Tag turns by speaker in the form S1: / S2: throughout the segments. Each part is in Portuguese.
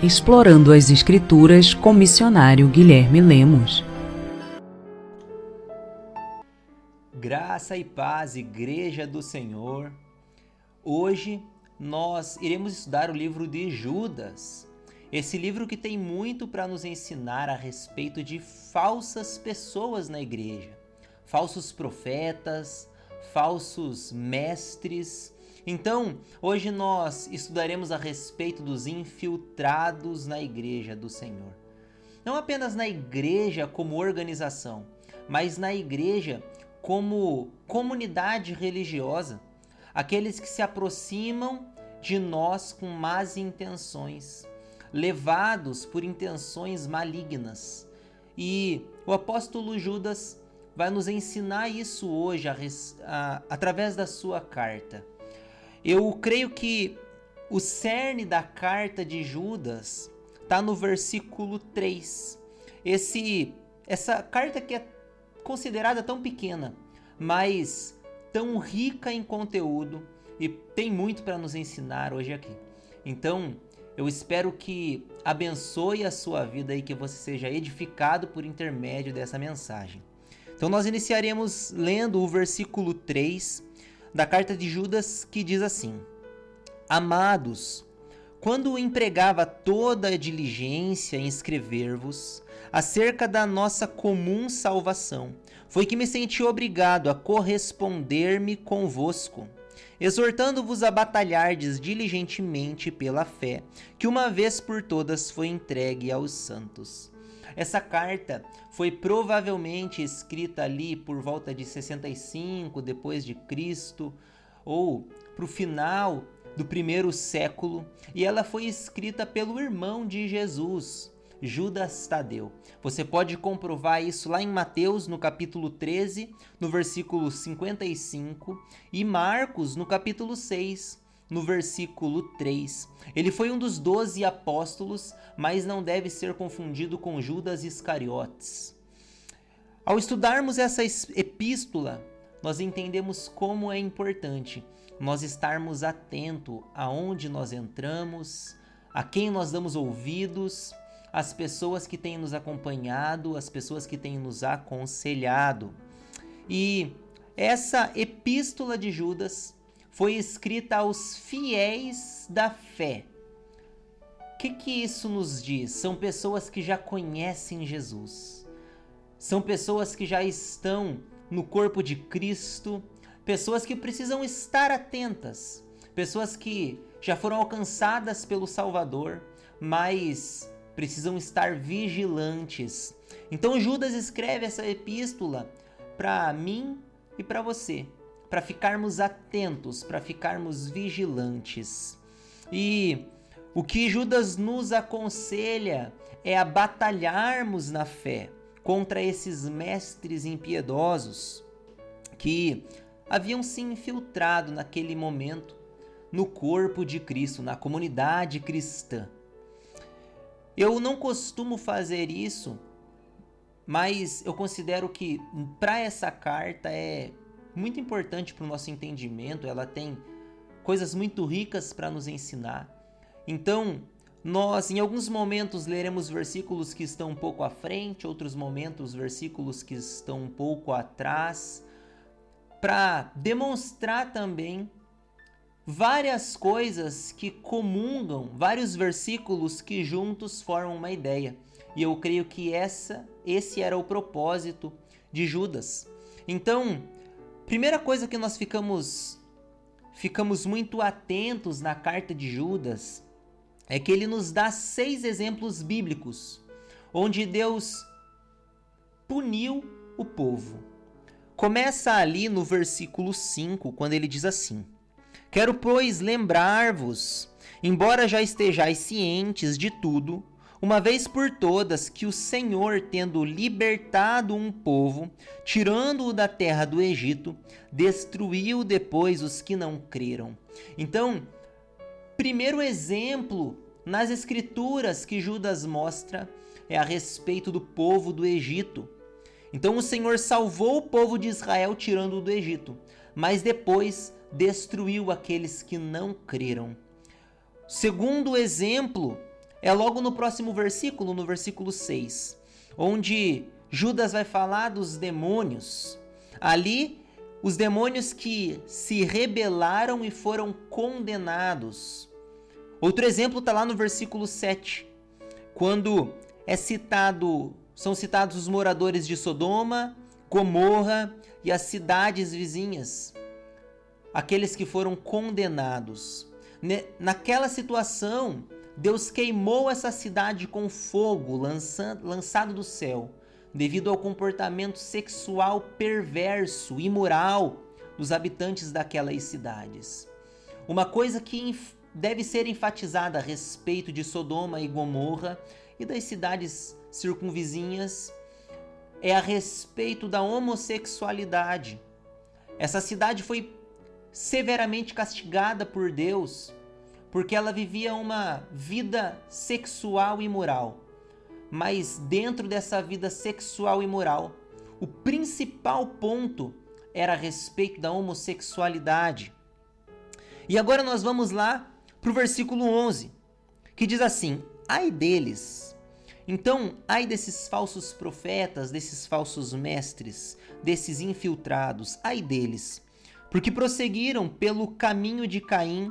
S1: Explorando as Escrituras com missionário Guilherme Lemos.
S2: Graça e paz, Igreja do Senhor. Hoje nós iremos estudar o livro de Judas. Esse livro que tem muito para nos ensinar a respeito de falsas pessoas na igreja, falsos profetas, falsos mestres então, hoje nós estudaremos a respeito dos infiltrados na Igreja do Senhor. Não apenas na igreja como organização, mas na igreja como comunidade religiosa, aqueles que se aproximam de nós com más intenções, levados por intenções malignas. E o apóstolo Judas vai nos ensinar isso hoje a, a, através da sua carta. Eu creio que o cerne da carta de Judas está no versículo 3. Esse, essa carta que é considerada tão pequena, mas tão rica em conteúdo e tem muito para nos ensinar hoje aqui. Então, eu espero que abençoe a sua vida e que você seja edificado por intermédio dessa mensagem. Então, nós iniciaremos lendo o versículo 3 da carta de Judas que diz assim: Amados, quando empregava toda a diligência em escrever-vos acerca da nossa comum salvação, foi que me senti obrigado a corresponder-me convosco, exortando-vos a batalhardes diligentemente pela fé, que uma vez por todas foi entregue aos santos. Essa carta foi provavelmente escrita ali por volta de 65 depois de Cristo ou para o final do primeiro século e ela foi escrita pelo irmão de Jesus, Judas Tadeu. Você pode comprovar isso lá em Mateus, no capítulo 13, no versículo 55, e Marcos, no capítulo 6, no versículo 3. Ele foi um dos doze apóstolos, mas não deve ser confundido com Judas Iscariotes. Ao estudarmos essa epístola, nós entendemos como é importante nós estarmos atento aonde nós entramos, a quem nós damos ouvidos, as pessoas que têm nos acompanhado, as pessoas que têm nos aconselhado. E essa epístola de Judas foi escrita aos fiéis da fé. O que, que isso nos diz? São pessoas que já conhecem Jesus, são pessoas que já estão no corpo de Cristo, pessoas que precisam estar atentas, pessoas que já foram alcançadas pelo Salvador, mas precisam estar vigilantes. Então Judas escreve essa epístola para mim e para você para ficarmos atentos, para ficarmos vigilantes. E o que Judas nos aconselha é a batalharmos na fé contra esses mestres impiedosos que haviam se infiltrado naquele momento no corpo de Cristo, na comunidade cristã. Eu não costumo fazer isso, mas eu considero que para essa carta é muito importante para o nosso entendimento, ela tem coisas muito ricas para nos ensinar. Então, nós em alguns momentos leremos versículos que estão um pouco à frente, outros momentos versículos que estão um pouco atrás, para demonstrar também várias coisas que comungam, vários versículos que juntos formam uma ideia. E eu creio que essa, esse era o propósito de Judas. Então, Primeira coisa que nós ficamos ficamos muito atentos na carta de Judas é que ele nos dá seis exemplos bíblicos onde Deus puniu o povo. Começa ali no versículo 5, quando ele diz assim: Quero, pois, lembrar-vos, embora já estejais cientes de tudo, uma vez por todas que o Senhor, tendo libertado um povo, tirando-o da terra do Egito, destruiu depois os que não creram. Então, primeiro exemplo nas Escrituras que Judas mostra é a respeito do povo do Egito. Então, o Senhor salvou o povo de Israel tirando-o do Egito, mas depois destruiu aqueles que não creram. Segundo exemplo é logo no próximo versículo, no versículo 6, onde Judas vai falar dos demônios. Ali, os demônios que se rebelaram e foram condenados. Outro exemplo está lá no versículo 7, quando é citado, são citados os moradores de Sodoma, Gomorra e as cidades vizinhas, aqueles que foram condenados. Naquela situação, Deus queimou essa cidade com fogo lançado, lançado do céu, devido ao comportamento sexual perverso, imoral dos habitantes daquelas cidades. Uma coisa que deve ser enfatizada a respeito de Sodoma e Gomorra e das cidades circunvizinhas é a respeito da homossexualidade. Essa cidade foi severamente castigada por Deus porque ela vivia uma vida sexual e moral. Mas dentro dessa vida sexual e moral, o principal ponto era a respeito da homossexualidade. E agora nós vamos lá para o versículo 11, que diz assim: Ai deles. Então, ai desses falsos profetas, desses falsos mestres, desses infiltrados, ai deles, porque prosseguiram pelo caminho de Caim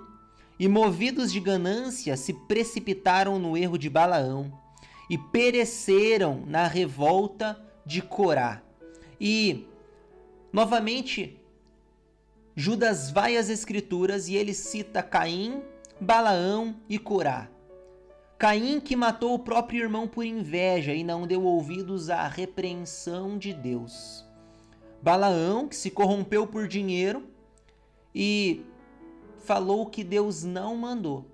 S2: e movidos de ganância se precipitaram no erro de Balaão e pereceram na revolta de Corá. E novamente Judas vai às escrituras e ele cita Caim, Balaão e Corá. Caim que matou o próprio irmão por inveja e não deu ouvidos à repreensão de Deus. Balaão que se corrompeu por dinheiro e falou que Deus não mandou.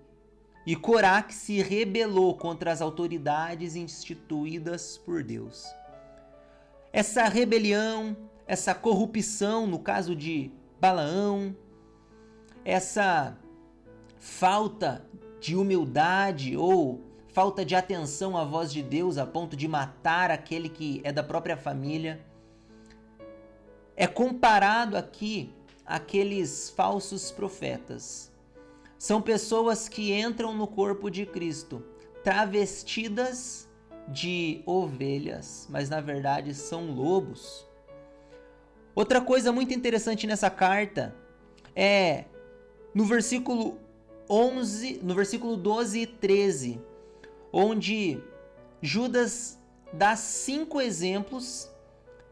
S2: E Corac se rebelou contra as autoridades instituídas por Deus. Essa rebelião, essa corrupção, no caso de Balaão, essa falta de humildade ou falta de atenção à voz de Deus a ponto de matar aquele que é da própria família, é comparado aqui aqueles falsos profetas. São pessoas que entram no corpo de Cristo travestidas de ovelhas, mas na verdade são lobos. Outra coisa muito interessante nessa carta é no versículo 11, no versículo 12 e 13, onde Judas dá cinco exemplos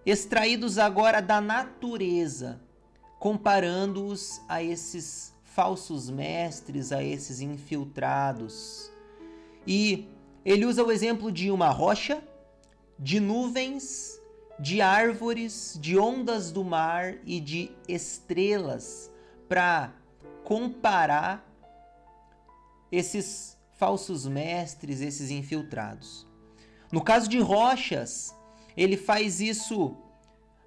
S2: extraídos agora da natureza comparando-os a esses falsos mestres, a esses infiltrados. E ele usa o exemplo de uma rocha, de nuvens, de árvores, de ondas do mar e de estrelas para comparar esses falsos mestres, esses infiltrados. No caso de rochas, ele faz isso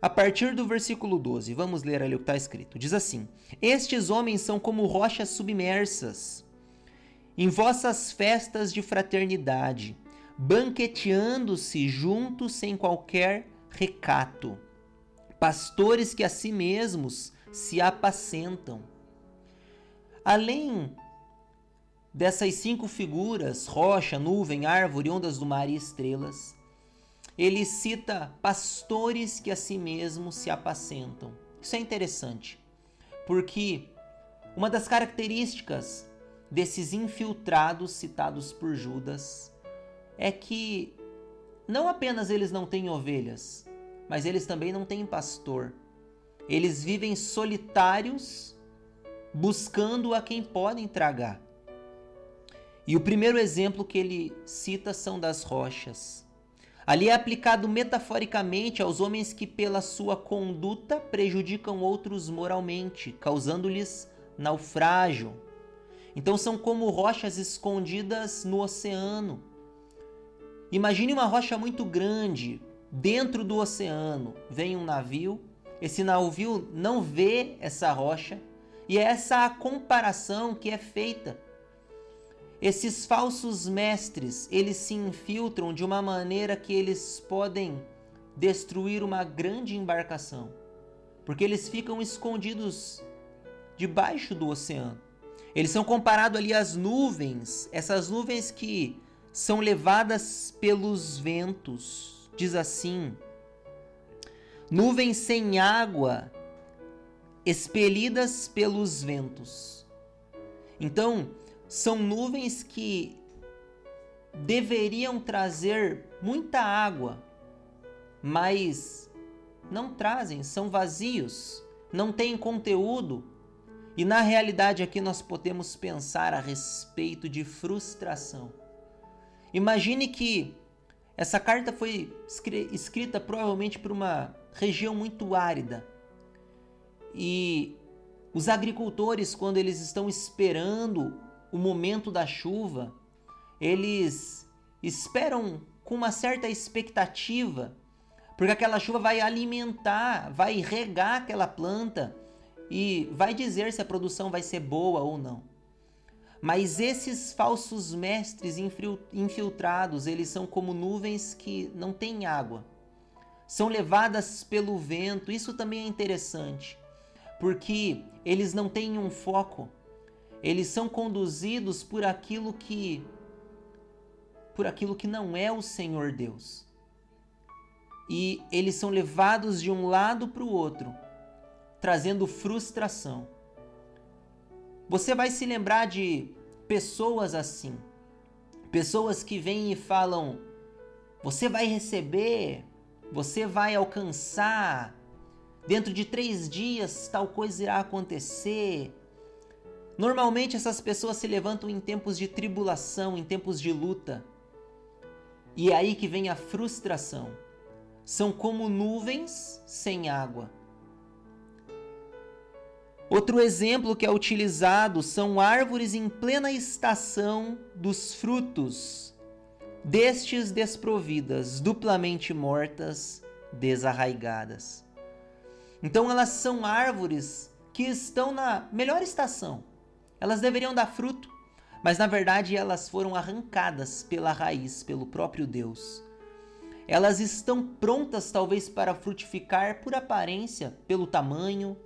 S2: a partir do versículo 12, vamos ler ali o que está escrito. Diz assim: Estes homens são como rochas submersas em vossas festas de fraternidade, banqueteando-se juntos sem qualquer recato, pastores que a si mesmos se apacentam. Além dessas cinco figuras rocha, nuvem, árvore, ondas do mar e estrelas ele cita pastores que a si mesmos se apacentam. Isso é interessante, porque uma das características desses infiltrados citados por Judas é que não apenas eles não têm ovelhas, mas eles também não têm pastor. Eles vivem solitários, buscando a quem podem tragar. E o primeiro exemplo que ele cita são das rochas. Ali é aplicado metaforicamente aos homens que, pela sua conduta, prejudicam outros moralmente, causando-lhes naufrágio. Então são como rochas escondidas no oceano. Imagine uma rocha muito grande dentro do oceano. Vem um navio, esse navio não vê essa rocha, e é essa a comparação que é feita esses falsos mestres, eles se infiltram de uma maneira que eles podem destruir uma grande embarcação, porque eles ficam escondidos debaixo do oceano. Eles são comparados ali às nuvens, essas nuvens que são levadas pelos ventos. Diz assim: nuvens sem água expelidas pelos ventos. Então, são nuvens que deveriam trazer muita água, mas não trazem, são vazios, não têm conteúdo. E na realidade aqui nós podemos pensar a respeito de frustração. Imagine que essa carta foi escrita provavelmente por uma região muito árida. E os agricultores, quando eles estão esperando o momento da chuva, eles esperam com uma certa expectativa, porque aquela chuva vai alimentar, vai regar aquela planta e vai dizer se a produção vai ser boa ou não. Mas esses falsos mestres infiltrados, eles são como nuvens que não têm água. São levadas pelo vento. Isso também é interessante, porque eles não têm um foco. Eles são conduzidos por aquilo que por aquilo que não é o Senhor Deus. E eles são levados de um lado para o outro, trazendo frustração. Você vai se lembrar de pessoas assim. Pessoas que vêm e falam: você vai receber, você vai alcançar, dentro de três dias tal coisa irá acontecer. Normalmente essas pessoas se levantam em tempos de tribulação, em tempos de luta. E é aí que vem a frustração. São como nuvens sem água. Outro exemplo que é utilizado são árvores em plena estação dos frutos, destes desprovidas, duplamente mortas, desarraigadas. Então elas são árvores que estão na melhor estação. Elas deveriam dar fruto, mas na verdade elas foram arrancadas pela raiz, pelo próprio Deus. Elas estão prontas talvez para frutificar por aparência, pelo tamanho,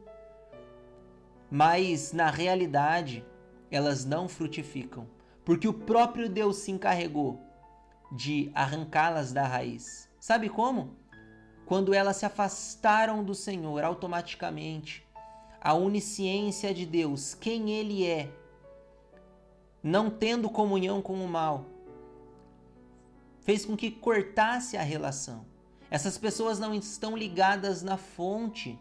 S2: mas na realidade elas não frutificam, porque o próprio Deus se encarregou de arrancá-las da raiz. Sabe como? Quando elas se afastaram do Senhor, automaticamente a onisciência de Deus, quem Ele é, não tendo comunhão com o mal, fez com que cortasse a relação. Essas pessoas não estão ligadas na fonte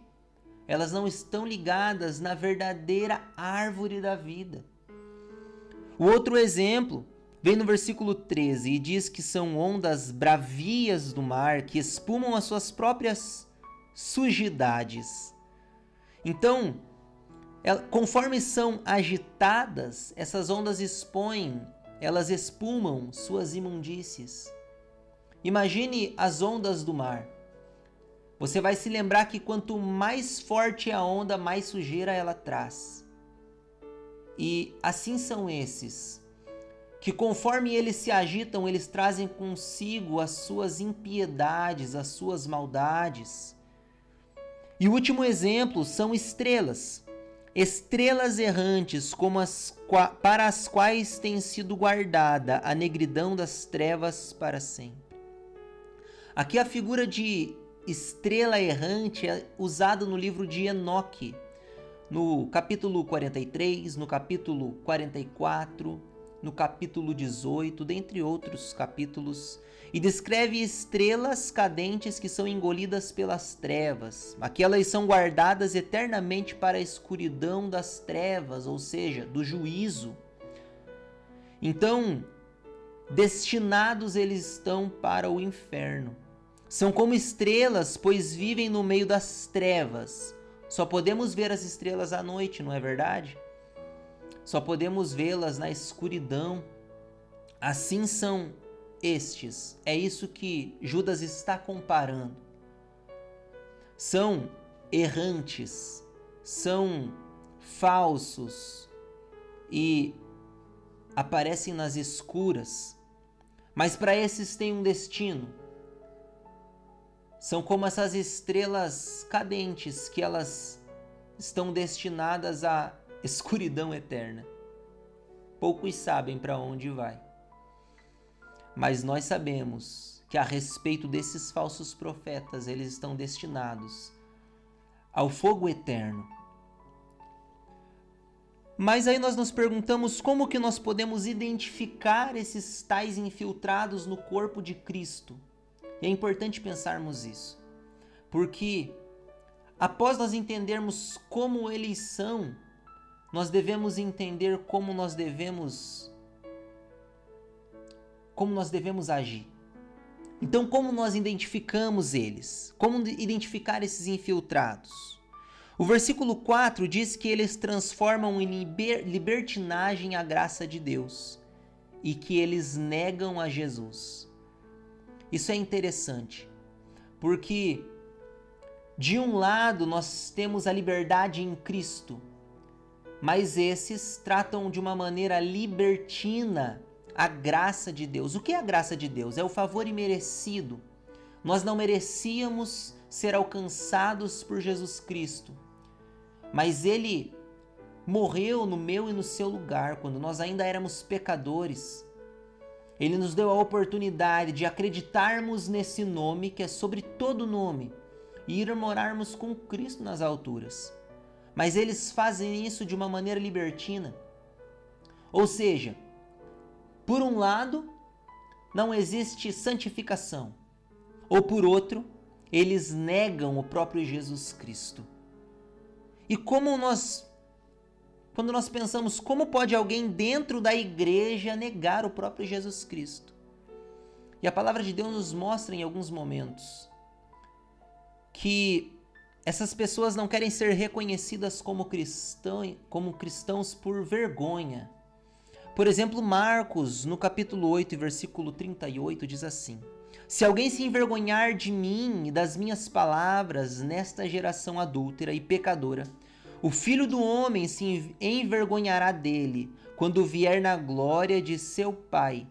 S2: elas não estão ligadas na verdadeira árvore da vida. O outro exemplo vem no versículo 13 e diz que são ondas bravias do mar que espumam as suas próprias sujidades. Então, conforme são agitadas, essas ondas expõem, elas espumam suas imundícies. Imagine as ondas do mar. Você vai se lembrar que quanto mais forte a onda, mais sujeira ela traz. E assim são esses, que conforme eles se agitam, eles trazem consigo as suas impiedades, as suas maldades. E o último exemplo são estrelas. Estrelas errantes, como as para as quais tem sido guardada a negridão das trevas para sempre. Aqui a figura de estrela errante é usado no livro de Enoque, no capítulo 43, no capítulo 44, no capítulo 18, dentre outros capítulos, e descreve estrelas cadentes que são engolidas pelas trevas. Aqui elas são guardadas eternamente para a escuridão das trevas, ou seja, do juízo. Então, destinados eles estão para o inferno. São como estrelas, pois vivem no meio das trevas. Só podemos ver as estrelas à noite, não é verdade? Só podemos vê-las na escuridão. Assim são estes. É isso que Judas está comparando. São errantes, são falsos e aparecem nas escuras. Mas para esses tem um destino são como essas estrelas cadentes que elas estão destinadas à escuridão eterna. Poucos sabem para onde vai. Mas nós sabemos que a respeito desses falsos profetas, eles estão destinados ao fogo eterno. Mas aí nós nos perguntamos como que nós podemos identificar esses tais infiltrados no corpo de Cristo. E é importante pensarmos isso, porque após nós entendermos como eles são, nós devemos entender como nós devemos como nós devemos agir. Então, como nós identificamos eles? Como identificar esses infiltrados? O versículo 4 diz que eles transformam em liber libertinagem a graça de Deus e que eles negam a Jesus. Isso é interessante, porque de um lado nós temos a liberdade em Cristo, mas esses tratam de uma maneira libertina a graça de Deus. O que é a graça de Deus? É o favor imerecido. Nós não merecíamos ser alcançados por Jesus Cristo, mas Ele morreu no meu e no seu lugar quando nós ainda éramos pecadores. Ele nos deu a oportunidade de acreditarmos nesse nome que é sobre todo nome e ir morarmos com Cristo nas alturas. Mas eles fazem isso de uma maneira libertina. Ou seja, por um lado, não existe santificação, ou por outro, eles negam o próprio Jesus Cristo. E como nós quando nós pensamos como pode alguém dentro da igreja negar o próprio Jesus Cristo? E a palavra de Deus nos mostra em alguns momentos que essas pessoas não querem ser reconhecidas como, cristão, como cristãos por vergonha, por exemplo, Marcos, no capítulo 8, versículo 38, diz assim: Se alguém se envergonhar de mim e das minhas palavras nesta geração adúltera e pecadora, o filho do homem se envergonhará dele quando vier na glória de seu Pai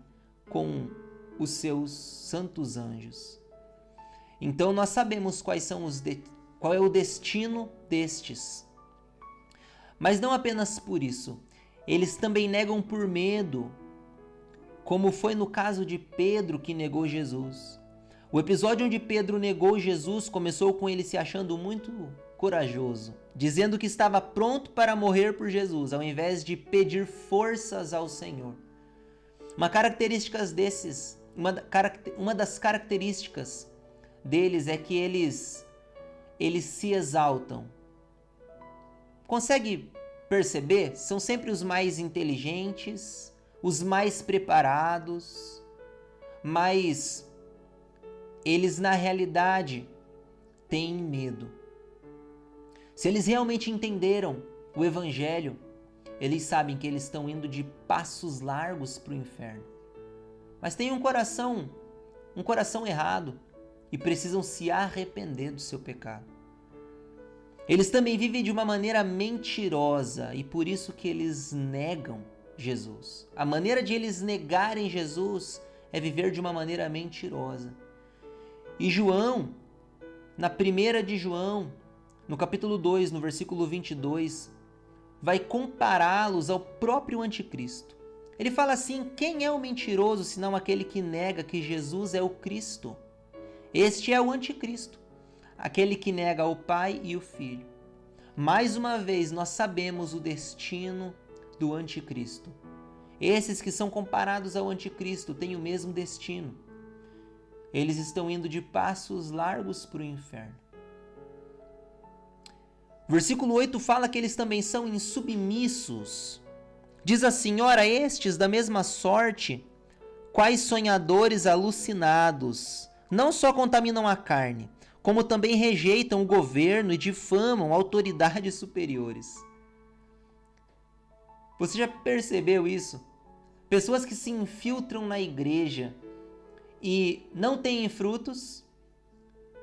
S2: com os seus santos anjos. Então nós sabemos quais são os de... qual é o destino destes. Mas não apenas por isso, eles também negam por medo, como foi no caso de Pedro que negou Jesus. O episódio onde Pedro negou Jesus começou com ele se achando muito corajoso, dizendo que estava pronto para morrer por Jesus, ao invés de pedir forças ao Senhor. Uma característica desses, uma, uma das características deles é que eles eles se exaltam. Consegue perceber, são sempre os mais inteligentes, os mais preparados, mas eles na realidade têm medo. Se eles realmente entenderam o Evangelho, eles sabem que eles estão indo de passos largos para o inferno. Mas têm um coração, um coração errado e precisam se arrepender do seu pecado. Eles também vivem de uma maneira mentirosa e por isso que eles negam Jesus. A maneira de eles negarem Jesus é viver de uma maneira mentirosa. E João, na primeira de João, no capítulo 2, no versículo 22, vai compará-los ao próprio anticristo. Ele fala assim: quem é o mentiroso senão aquele que nega que Jesus é o Cristo? Este é o anticristo aquele que nega o Pai e o Filho. Mais uma vez, nós sabemos o destino do Anticristo. Esses que são comparados ao Anticristo têm o mesmo destino. Eles estão indo de passos largos para o inferno. Versículo 8 fala que eles também são insubmissos. Diz assim: Ora, estes da mesma sorte, quais sonhadores alucinados, não só contaminam a carne, como também rejeitam o governo e difamam autoridades superiores. Você já percebeu isso? Pessoas que se infiltram na igreja e não têm frutos,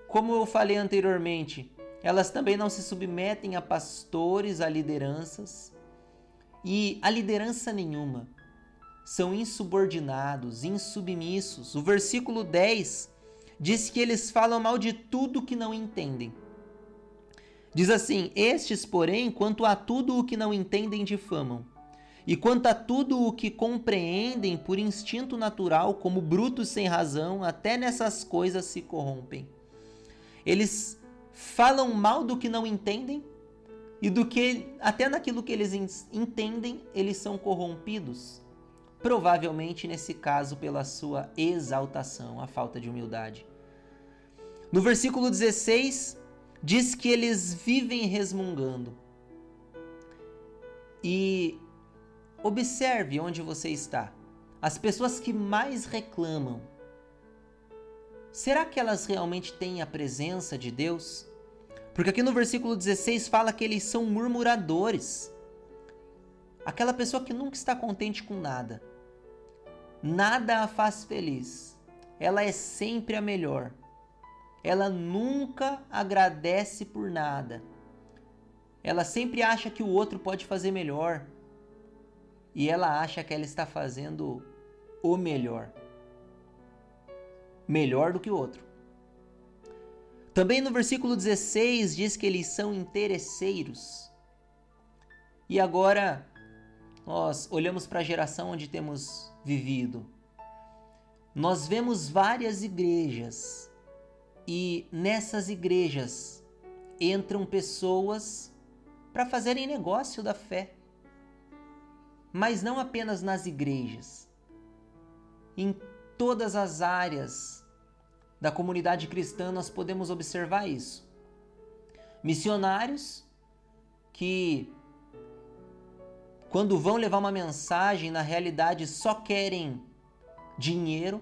S2: como eu falei anteriormente, elas também não se submetem a pastores, a lideranças e a liderança nenhuma. São insubordinados, insubmissos. O versículo 10 diz que eles falam mal de tudo que não entendem. Diz assim: Estes, porém, quanto a tudo o que não entendem, difamam. e quanto a tudo o que compreendem por instinto natural, como brutos sem razão, até nessas coisas se corrompem. Eles falam mal do que não entendem e do que até naquilo que eles entendem, eles são corrompidos. Provavelmente nesse caso pela sua exaltação, a falta de humildade. No versículo 16 diz que eles vivem resmungando. E Observe onde você está. As pessoas que mais reclamam, será que elas realmente têm a presença de Deus? Porque aqui no versículo 16 fala que eles são murmuradores. Aquela pessoa que nunca está contente com nada. Nada a faz feliz. Ela é sempre a melhor. Ela nunca agradece por nada. Ela sempre acha que o outro pode fazer melhor e ela acha que ela está fazendo o melhor. Melhor do que o outro. Também no versículo 16 diz que eles são interesseiros. E agora nós olhamos para a geração onde temos vivido. Nós vemos várias igrejas e nessas igrejas entram pessoas para fazerem negócio da fé mas não apenas nas igrejas. Em todas as áreas da comunidade cristã nós podemos observar isso. Missionários que, quando vão levar uma mensagem, na realidade só querem dinheiro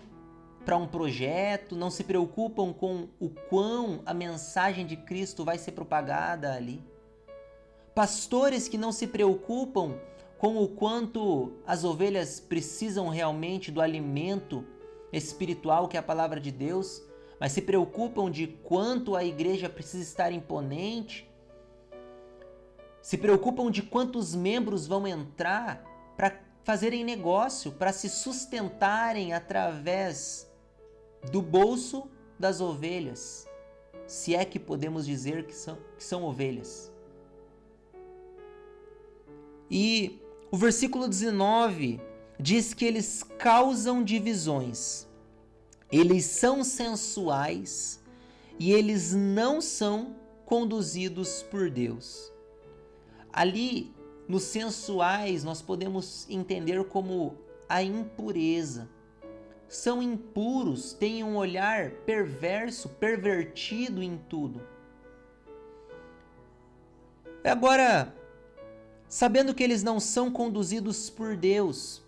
S2: para um projeto, não se preocupam com o quão a mensagem de Cristo vai ser propagada ali. Pastores que não se preocupam com o quanto as ovelhas precisam realmente do alimento espiritual que é a palavra de Deus, mas se preocupam de quanto a igreja precisa estar imponente, se preocupam de quantos membros vão entrar para fazerem negócio, para se sustentarem através do bolso das ovelhas, se é que podemos dizer que são, que são ovelhas. E o versículo 19 diz que eles causam divisões. Eles são sensuais e eles não são conduzidos por Deus. Ali, nos sensuais, nós podemos entender como a impureza. São impuros, têm um olhar perverso, pervertido em tudo. Agora, sabendo que eles não são conduzidos por Deus.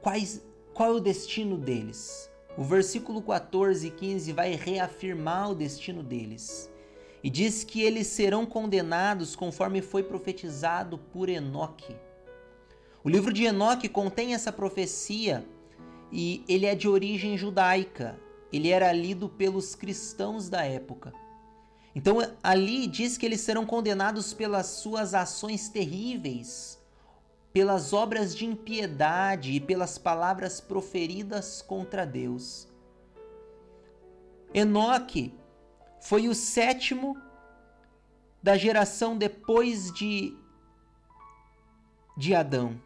S2: Quais, qual é o destino deles? O versículo 14 e 15 vai reafirmar o destino deles. E diz que eles serão condenados conforme foi profetizado por Enoque. O livro de Enoque contém essa profecia e ele é de origem judaica. Ele era lido pelos cristãos da época. Então ali diz que eles serão condenados pelas suas ações terríveis, pelas obras de impiedade e pelas palavras proferidas contra Deus. Enoque foi o sétimo da geração depois de, de Adão.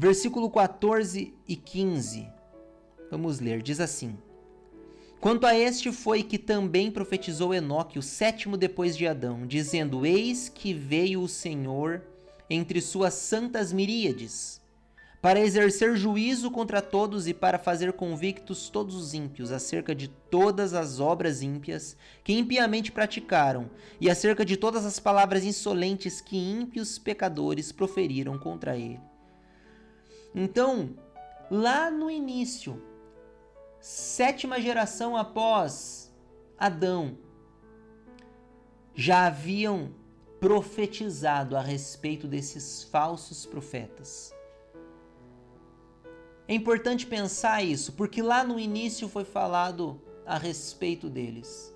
S2: Versículo 14 e 15. Vamos ler, diz assim: Quanto a este foi que também profetizou Enoque, o sétimo depois de Adão, dizendo: Eis que veio o Senhor entre suas santas miríades, para exercer juízo contra todos e para fazer convictos todos os ímpios acerca de todas as obras ímpias que impiamente praticaram, e acerca de todas as palavras insolentes que ímpios pecadores proferiram contra ele. Então, lá no início, sétima geração após Adão, já haviam profetizado a respeito desses falsos profetas. É importante pensar isso, porque lá no início foi falado a respeito deles.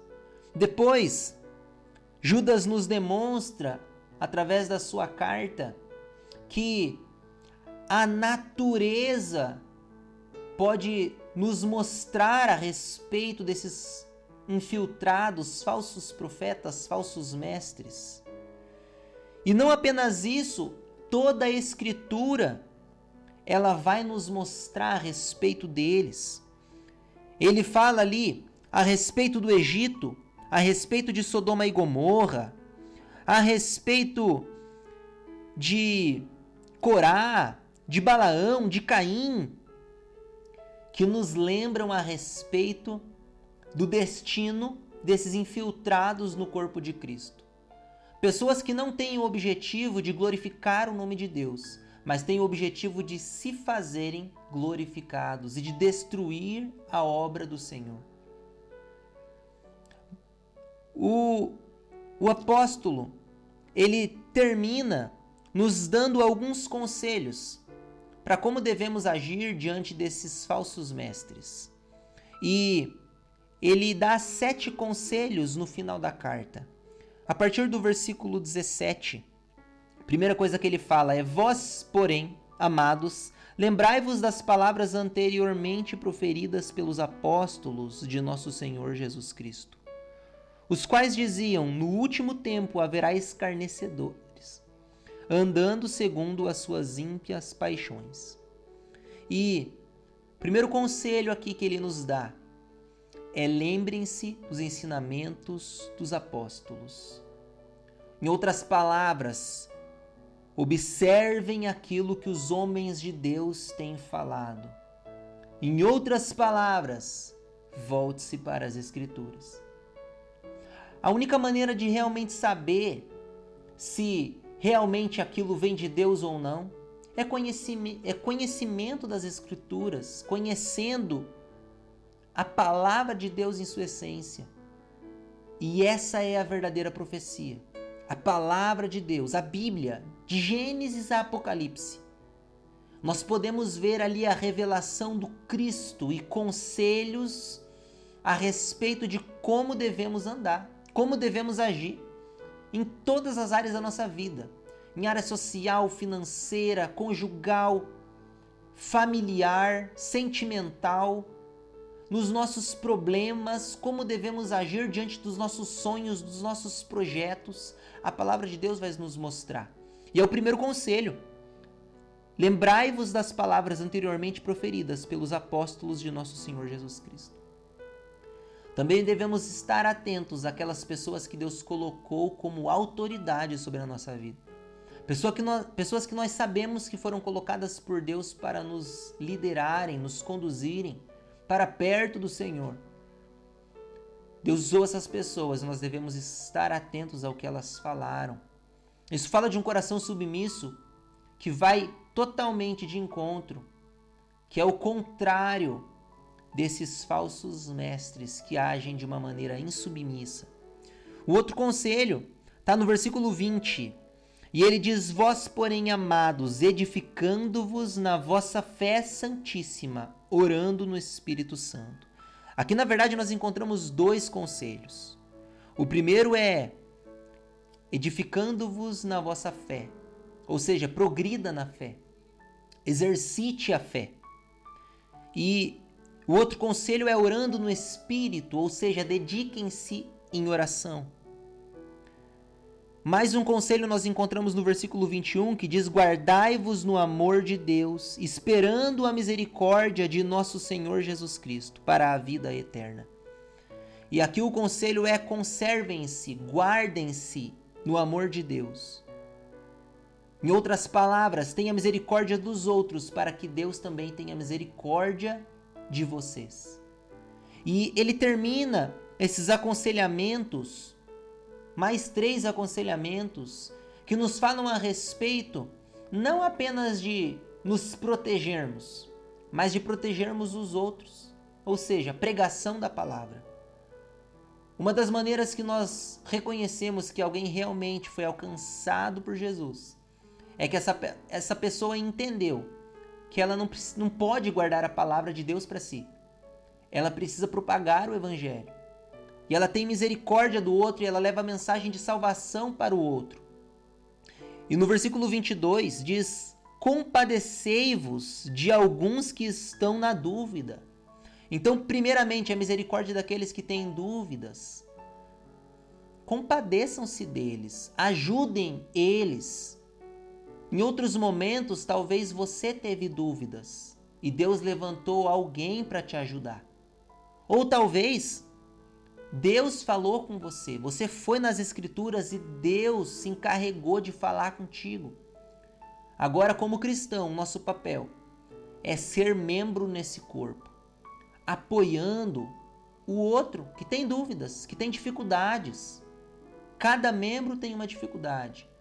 S2: Depois, Judas nos demonstra, através da sua carta, que a natureza pode nos mostrar a respeito desses infiltrados, falsos profetas, falsos mestres. E não apenas isso, toda a escritura ela vai nos mostrar a respeito deles. Ele fala ali a respeito do Egito, a respeito de Sodoma e Gomorra, a respeito de Corá, de Balaão, de Caim, que nos lembram a respeito do destino desses infiltrados no corpo de Cristo. Pessoas que não têm o objetivo de glorificar o nome de Deus, mas têm o objetivo de se fazerem glorificados e de destruir a obra do Senhor. O, o apóstolo, ele termina nos dando alguns conselhos para como devemos agir diante desses falsos mestres. E ele dá sete conselhos no final da carta. A partir do versículo 17, a primeira coisa que ele fala é: Vós, porém, amados, lembrai-vos das palavras anteriormente proferidas pelos apóstolos de nosso Senhor Jesus Cristo, os quais diziam: No último tempo haverá escarnecedores, andando segundo as suas ímpias paixões. E primeiro conselho aqui que ele nos dá é lembrem-se dos ensinamentos dos apóstolos. Em outras palavras, observem aquilo que os homens de Deus têm falado. Em outras palavras, volte-se para as Escrituras. A única maneira de realmente saber se realmente aquilo vem de Deus ou não é conhecimento, é conhecimento das Escrituras, conhecendo a palavra de Deus em sua essência. E essa é a verdadeira profecia. A palavra de Deus, a Bíblia, de Gênesis a Apocalipse. Nós podemos ver ali a revelação do Cristo e conselhos a respeito de como devemos andar, como devemos agir em todas as áreas da nossa vida, em área social, financeira, conjugal, familiar, sentimental, nos nossos problemas, como devemos agir diante dos nossos sonhos, dos nossos projetos. A palavra de Deus vai nos mostrar. E é o primeiro conselho. Lembrai-vos das palavras anteriormente proferidas pelos apóstolos de nosso Senhor Jesus Cristo. Também devemos estar atentos àquelas pessoas que Deus colocou como autoridade sobre a nossa vida. Pessoa que nós, pessoas que nós sabemos que foram colocadas por Deus para nos liderarem, nos conduzirem, para perto do Senhor. Deus usou essas pessoas, nós devemos estar atentos ao que elas falaram. Isso fala de um coração submisso que vai totalmente de encontro, que é o contrário desses falsos mestres que agem de uma maneira insubmissa. O outro conselho está no versículo 20. E ele diz: Vós, porém, amados, edificando-vos na vossa fé santíssima, orando no Espírito Santo. Aqui, na verdade, nós encontramos dois conselhos. O primeiro é edificando-vos na vossa fé, ou seja, progrida na fé, exercite a fé. E o outro conselho é orando no Espírito, ou seja, dediquem-se em oração. Mais um conselho nós encontramos no versículo 21 que diz: Guardai-vos no amor de Deus, esperando a misericórdia de nosso Senhor Jesus Cristo para a vida eterna. E aqui o conselho é: conservem-se, guardem-se no amor de Deus. Em outras palavras, tenha misericórdia dos outros para que Deus também tenha misericórdia de vocês. E ele termina esses aconselhamentos mais três aconselhamentos que nos falam a respeito não apenas de nos protegermos, mas de protegermos os outros, ou seja, pregação da palavra. Uma das maneiras que nós reconhecemos que alguém realmente foi alcançado por Jesus é que essa, essa pessoa entendeu que ela não, não pode guardar a palavra de Deus para si. Ela precisa propagar o evangelho e ela tem misericórdia do outro e ela leva a mensagem de salvação para o outro. E no versículo 22 diz: Compadecei-vos de alguns que estão na dúvida. Então, primeiramente, a misericórdia daqueles que têm dúvidas. compadeçam-se deles, ajudem eles. Em outros momentos, talvez você teve dúvidas e Deus levantou alguém para te ajudar. Ou talvez Deus falou com você, você foi nas Escrituras e Deus se encarregou de falar contigo. Agora, como cristão, nosso papel é ser membro nesse corpo, apoiando o outro que tem dúvidas, que tem dificuldades. Cada membro tem uma dificuldade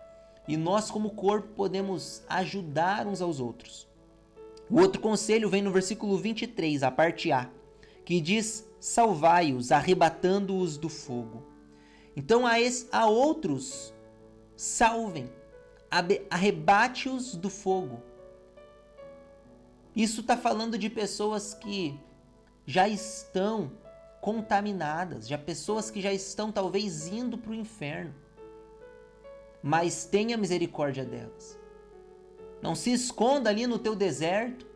S2: e nós, como corpo, podemos ajudar uns aos outros. O outro conselho vem no versículo 23, a parte A, que diz salvai-os, arrebatando-os do fogo. Então a, es, a outros, salvem, arrebate-os do fogo. Isso está falando de pessoas que já estão contaminadas, já pessoas que já estão talvez indo para o inferno. Mas tenha misericórdia delas. Não se esconda ali no teu deserto,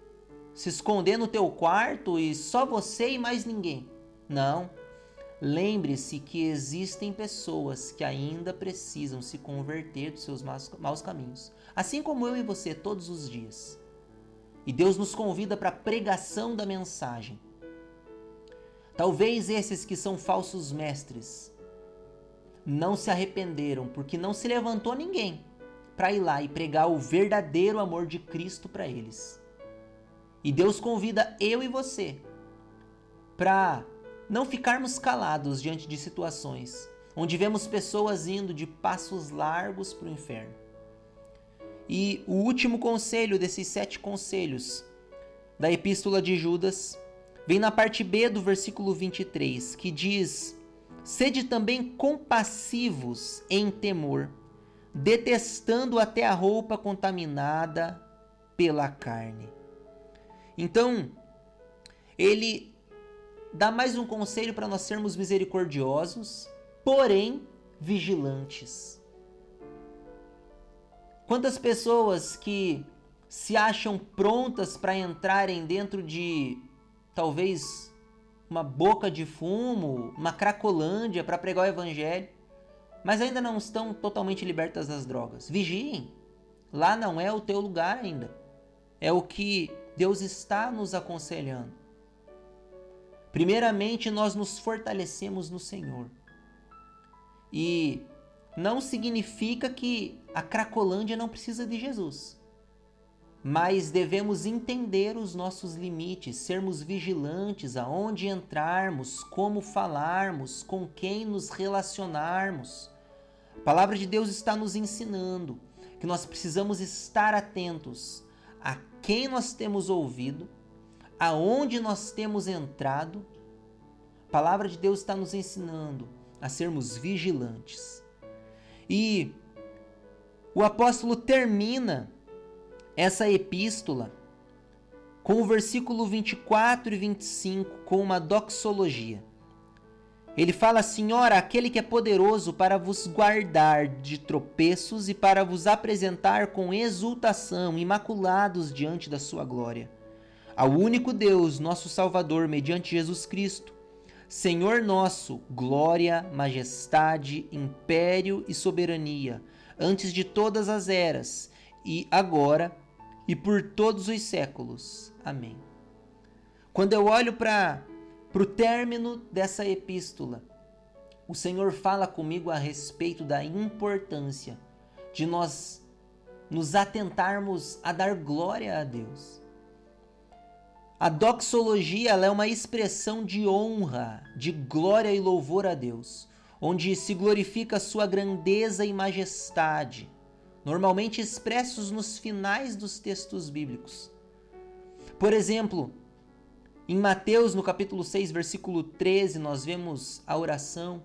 S2: se esconder no teu quarto e só você e mais ninguém. Não. Lembre-se que existem pessoas que ainda precisam se converter dos seus maus caminhos, assim como eu e você todos os dias. E Deus nos convida para a pregação da mensagem. Talvez esses que são falsos mestres não se arrependeram porque não se levantou ninguém para ir lá e pregar o verdadeiro amor de Cristo para eles. E Deus convida eu e você para não ficarmos calados diante de situações onde vemos pessoas indo de passos largos para o inferno. E o último conselho desses sete conselhos da Epístola de Judas vem na parte B do versículo 23, que diz: Sede também compassivos em temor, detestando até a roupa contaminada pela carne. Então, ele dá mais um conselho para nós sermos misericordiosos, porém vigilantes. Quantas pessoas que se acham prontas para entrarem dentro de talvez uma boca de fumo, uma cracolândia para pregar o evangelho, mas ainda não estão totalmente libertas das drogas. Vigiem. Lá não é o teu lugar ainda. É o que Deus está nos aconselhando. Primeiramente, nós nos fortalecemos no Senhor. E não significa que a Cracolândia não precisa de Jesus. Mas devemos entender os nossos limites, sermos vigilantes aonde entrarmos, como falarmos, com quem nos relacionarmos. A palavra de Deus está nos ensinando que nós precisamos estar atentos a quem nós temos ouvido aonde nós temos entrado, a palavra de Deus está nos ensinando a sermos vigilantes. E o apóstolo termina essa epístola com o versículo 24 e 25 com uma doxologia. Ele fala assim: Ora, aquele que é poderoso para vos guardar de tropeços e para vos apresentar com exultação, imaculados diante da sua glória ao único Deus, nosso Salvador, mediante Jesus Cristo, Senhor nosso, glória, majestade, império e soberania, antes de todas as eras, e agora e por todos os séculos. Amém. Quando eu olho para o término dessa epístola, o Senhor fala comigo a respeito da importância de nós nos atentarmos a dar glória a Deus. A doxologia é uma expressão de honra, de glória e louvor a Deus, onde se glorifica sua grandeza e majestade, normalmente expressos nos finais dos textos bíblicos. Por exemplo, em Mateus, no capítulo 6, versículo 13, nós vemos a oração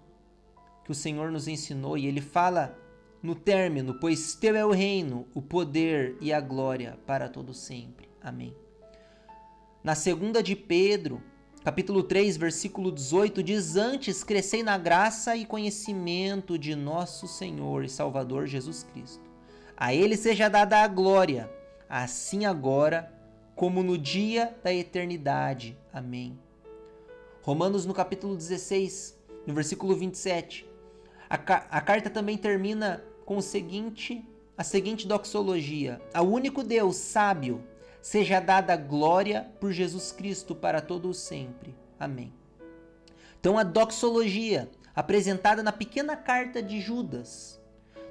S2: que o Senhor nos ensinou e ele fala no término: Pois teu é o reino, o poder e a glória para todo sempre. Amém. Na segunda de Pedro, capítulo 3, versículo 18, diz: Antes crescei na graça e conhecimento de nosso Senhor e Salvador Jesus Cristo. A Ele seja dada a glória, assim agora como no dia da eternidade. Amém. Romanos, no capítulo 16, no versículo 27. A, a carta também termina com o seguinte, a seguinte doxologia: Ao único Deus sábio seja dada glória por Jesus Cristo para todo o sempre. Amém. Então a doxologia apresentada na pequena carta de Judas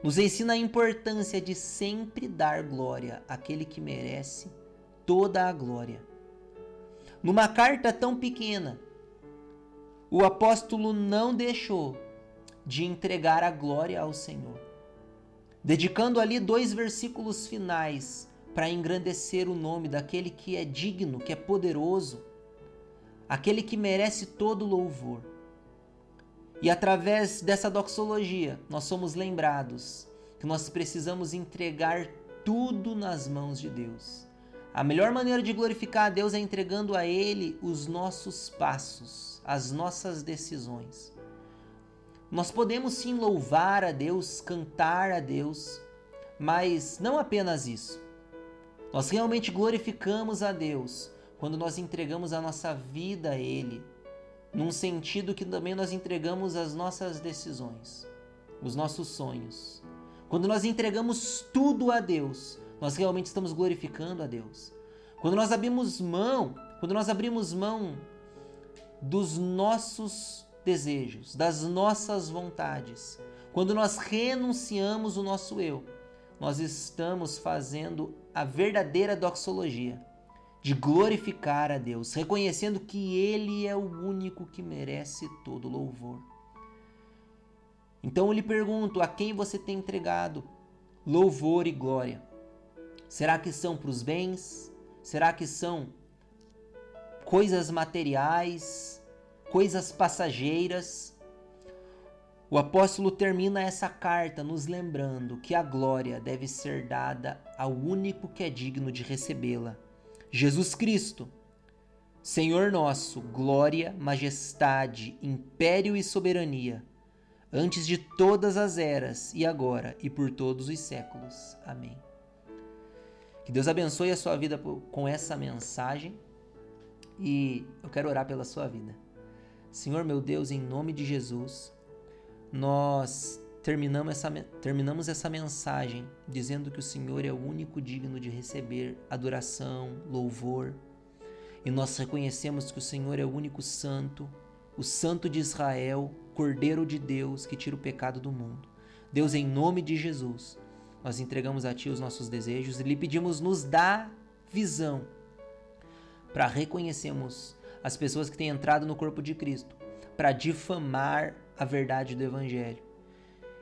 S2: nos ensina a importância de sempre dar glória àquele que merece toda a glória. Numa carta tão pequena, o apóstolo não deixou de entregar a glória ao Senhor, dedicando ali dois versículos finais para engrandecer o nome daquele que é digno, que é poderoso, aquele que merece todo louvor. E através dessa doxologia, nós somos lembrados que nós precisamos entregar tudo nas mãos de Deus. A melhor maneira de glorificar a Deus é entregando a Ele os nossos passos, as nossas decisões. Nós podemos sim louvar a Deus, cantar a Deus, mas não apenas isso. Nós realmente glorificamos a Deus quando nós entregamos a nossa vida a Ele, num sentido que também nós entregamos as nossas decisões, os nossos sonhos. Quando nós entregamos tudo a Deus, nós realmente estamos glorificando a Deus. Quando nós abrimos mão, quando nós abrimos mão dos nossos desejos, das nossas vontades. Quando nós renunciamos o nosso eu, nós estamos fazendo a verdadeira doxologia de glorificar a Deus, reconhecendo que Ele é o único que merece todo louvor. Então eu lhe pergunto: a quem você tem entregado louvor e glória? Será que são para os bens? Será que são coisas materiais? coisas passageiras. O apóstolo termina essa carta nos lembrando que a glória deve ser dada ao único que é digno de recebê-la, Jesus Cristo. Senhor nosso, glória, majestade, império e soberania, antes de todas as eras e agora e por todos os séculos. Amém. Que Deus abençoe a sua vida com essa mensagem e eu quero orar pela sua vida. Senhor meu Deus, em nome de Jesus, nós terminamos essa, terminamos essa mensagem dizendo que o Senhor é o único digno de receber adoração, louvor, e nós reconhecemos que o Senhor é o único santo, o Santo de Israel, Cordeiro de Deus que tira o pecado do mundo. Deus, em nome de Jesus, nós entregamos a Ti os nossos desejos e lhe pedimos nos dá visão para reconhecermos as pessoas que têm entrado no corpo de Cristo para difamar a verdade do Evangelho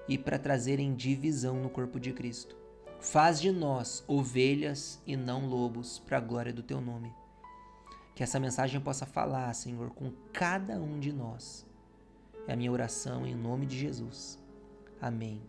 S2: e para trazerem divisão no corpo de Cristo. Faz de nós ovelhas e não lobos, para a glória do teu nome. Que essa mensagem possa falar, Senhor, com cada um de nós. É a minha oração em nome de Jesus. Amém.